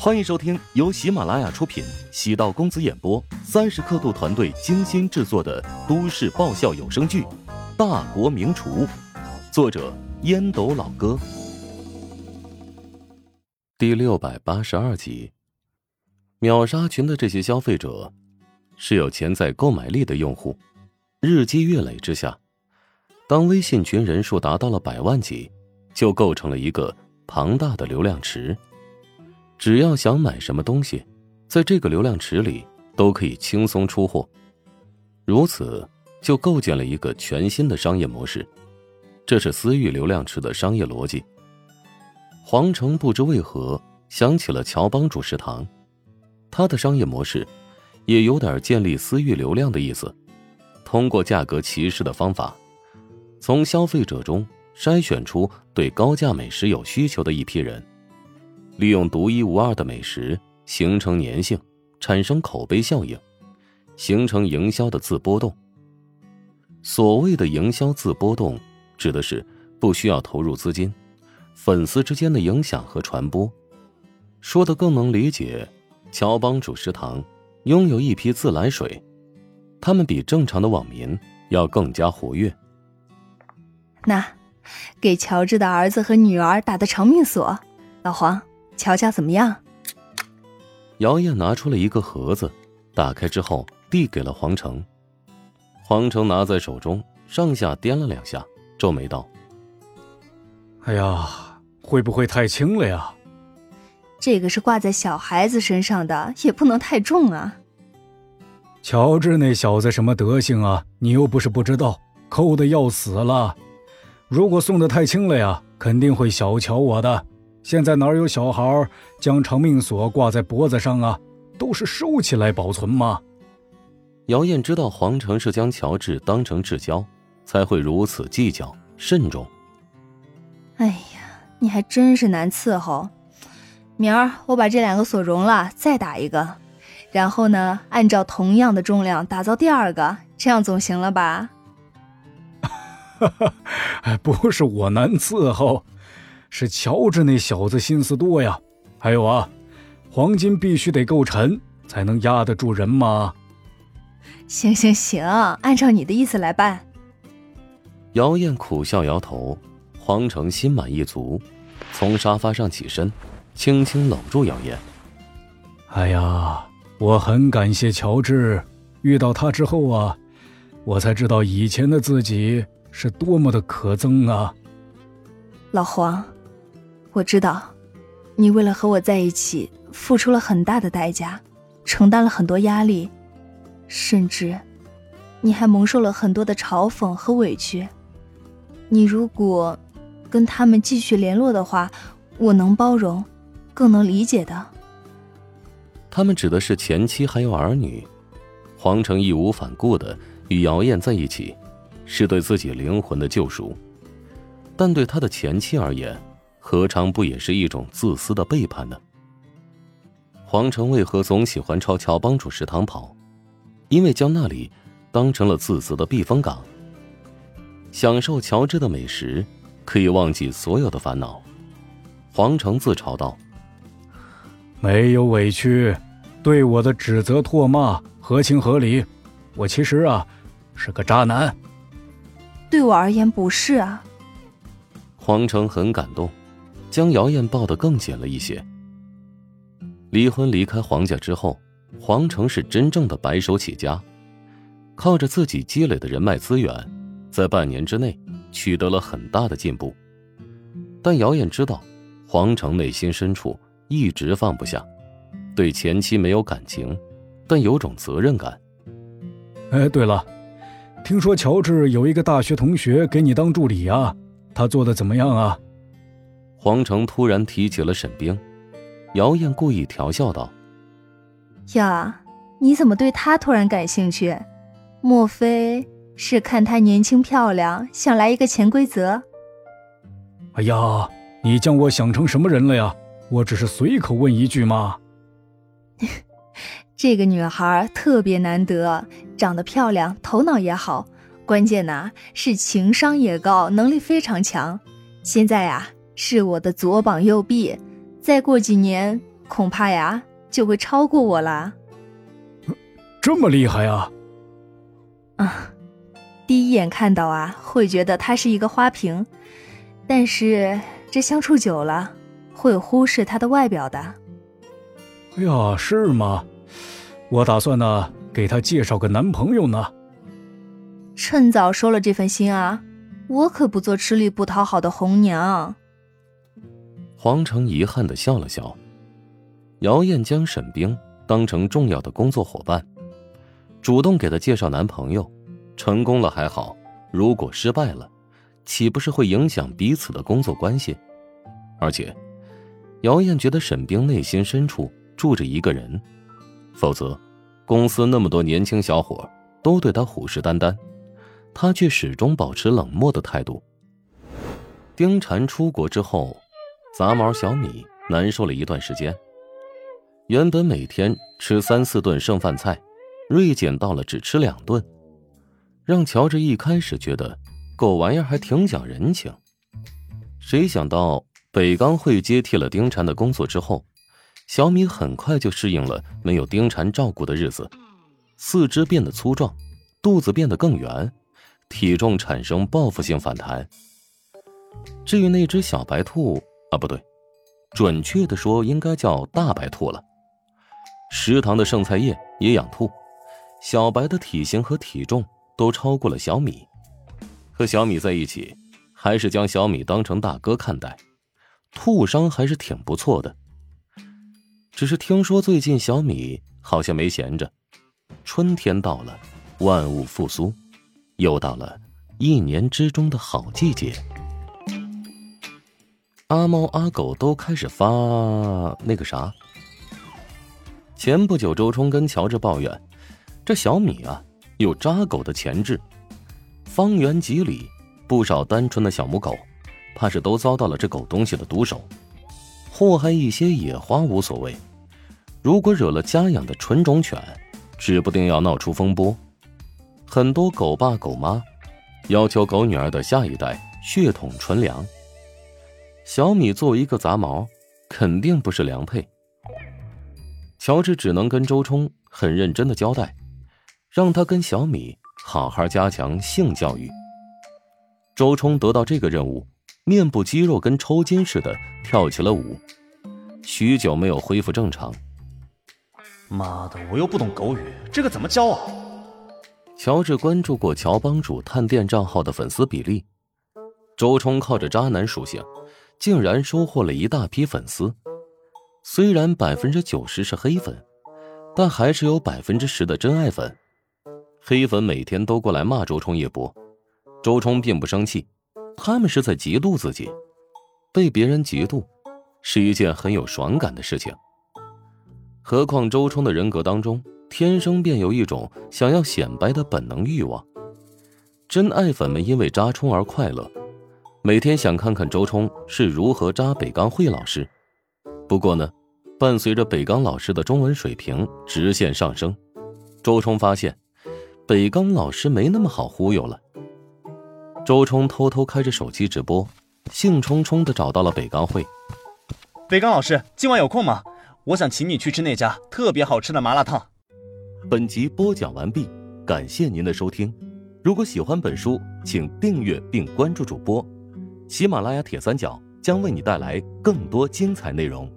欢迎收听由喜马拉雅出品、喜道公子演播、三十刻度团队精心制作的都市爆笑有声剧《大国名厨》，作者烟斗老哥，第六百八十二集。秒杀群的这些消费者是有潜在购买力的用户，日积月累之下，当微信群人数达到了百万级，就构成了一个庞大的流量池。只要想买什么东西，在这个流量池里都可以轻松出货，如此就构建了一个全新的商业模式。这是私域流量池的商业逻辑。黄成不知为何想起了乔帮主食堂，他的商业模式也有点建立私域流量的意思，通过价格歧视的方法，从消费者中筛选出对高价美食有需求的一批人。利用独一无二的美食形成粘性，产生口碑效应，形成营销的自波动。所谓的营销自波动，指的是不需要投入资金，粉丝之间的影响和传播。说的更能理解，乔帮主食堂拥有一批自来水，他们比正常的网民要更加活跃。那，给乔治的儿子和女儿打的长命锁，老黄。瞧瞧怎么样？姚燕拿出了一个盒子，打开之后递给了黄成。黄成拿在手中，上下掂了两下，皱眉道：“哎呀，会不会太轻了呀？”这个是挂在小孩子身上的，也不能太重啊。乔治那小子什么德行啊？你又不是不知道，抠的要死了。如果送的太轻了呀，肯定会小瞧我的。现在哪有小孩将长命锁挂在脖子上啊？都是收起来保存吗？姚燕知道皇城是将乔治当成至交，才会如此计较慎重。哎呀，你还真是难伺候。明儿我把这两个锁融了，再打一个，然后呢，按照同样的重量打造第二个，这样总行了吧？哈哈，哎，不是我难伺候。是乔治那小子心思多呀，还有啊，黄金必须得够沉，才能压得住人嘛。行行行，按照你的意思来办。姚燕苦笑摇头，黄成心满意足，从沙发上起身，轻轻搂住姚燕。哎呀，我很感谢乔治，遇到他之后啊，我才知道以前的自己是多么的可憎啊。老黄。我知道，你为了和我在一起，付出了很大的代价，承担了很多压力，甚至，你还蒙受了很多的嘲讽和委屈。你如果跟他们继续联络的话，我能包容，更能理解的。他们指的是前妻还有儿女。黄成义无反顾的与姚燕在一起，是对自己灵魂的救赎，但对他的前妻而言。何尝不也是一种自私的背叛呢？黄成为何总喜欢朝乔帮主食堂跑？因为将那里当成了自私的避风港。享受乔治的美食，可以忘记所有的烦恼。黄成自嘲道：“没有委屈，对我的指责唾骂合情合理。我其实啊，是个渣男。对我而言不是啊。”黄成很感动。将姚燕抱得更紧了一些。离婚离开黄家之后，黄成是真正的白手起家，靠着自己积累的人脉资源，在半年之内取得了很大的进步。但姚燕知道，黄成内心深处一直放不下，对前妻没有感情，但有种责任感。哎，对了，听说乔治有一个大学同学给你当助理啊，他做的怎么样啊？黄成突然提起了沈冰，姚燕故意调笑道：“呀，你怎么对他突然感兴趣？莫非是看她年轻漂亮，想来一个潜规则？”哎呀，你将我想成什么人了呀？我只是随口问一句嘛。这个女孩特别难得，长得漂亮，头脑也好，关键呐是情商也高，能力非常强。现在呀。是我的左膀右臂，再过几年恐怕呀就会超过我了。这么厉害啊！啊，第一眼看到啊，会觉得他是一个花瓶，但是这相处久了，会忽视他的外表的。哎呀，是吗？我打算呢，给他介绍个男朋友呢。趁早收了这份心啊，我可不做吃力不讨好的红娘。黄成遗憾的笑了笑。姚燕将沈冰当成重要的工作伙伴，主动给他介绍男朋友，成功了还好，如果失败了，岂不是会影响彼此的工作关系？而且，姚燕觉得沈冰内心深处住着一个人，否则，公司那么多年轻小伙都对他虎视眈眈，他却始终保持冷漠的态度。丁婵出国之后，杂毛小米难受了一段时间。原本每天吃三四顿剩饭菜，锐减到了只吃两顿，让乔治一开始觉得狗玩意儿还挺讲人情。谁想到北钢会接替了丁禅的工作之后，小米很快就适应了没有丁禅照顾的日子，四肢变得粗壮，肚子变得更圆，体重产生报复性反弹。至于那只小白兔啊，不对，准确的说应该叫大白兔了。食堂的剩菜叶也养兔，小白的体型和体重都超过了小米。和小米在一起，还是将小米当成大哥看待，兔伤还是挺不错的。只是听说最近小米好像没闲着，春天到了，万物复苏，又到了一年之中的好季节。阿猫阿狗都开始发那个啥。前不久，周冲跟乔治抱怨，这小米啊有扎狗的潜质。方圆几里，不少单纯的小母狗，怕是都遭到了这狗东西的毒手。祸害一些野花无所谓，如果惹了家养的纯种犬，指不定要闹出风波。很多狗爸狗妈要求狗女儿的下一代血统纯良。小米作为一个杂毛，肯定不是良配。乔治只能跟周冲很认真的交代，让他跟小米好好加强性教育。周冲得到这个任务，面部肌肉跟抽筋似的跳起了舞，许久没有恢复正常。妈的，我又不懂狗语，这个怎么教啊？乔治关注过乔帮主探店账号的粉丝比例，周冲靠着渣男属性，竟然收获了一大批粉丝。虽然百分之九十是黑粉，但还是有百分之十的真爱粉。黑粉每天都过来骂周冲一波，周冲并不生气，他们是在嫉妒自己。被别人嫉妒，是一件很有爽感的事情。何况周冲的人格当中，天生便有一种想要显摆的本能欲望。真爱粉们因为扎冲而快乐，每天想看看周冲是如何扎北钢慧老师。不过呢。伴随着北刚老师的中文水平直线上升，周冲发现北刚老师没那么好忽悠了。周冲偷偷开着手机直播，兴冲冲的找到了北刚会。北刚老师，今晚有空吗？我想请你去吃那家特别好吃的麻辣烫。本集播讲完毕，感谢您的收听。如果喜欢本书，请订阅并关注主播。喜马拉雅铁三角将为你带来更多精彩内容。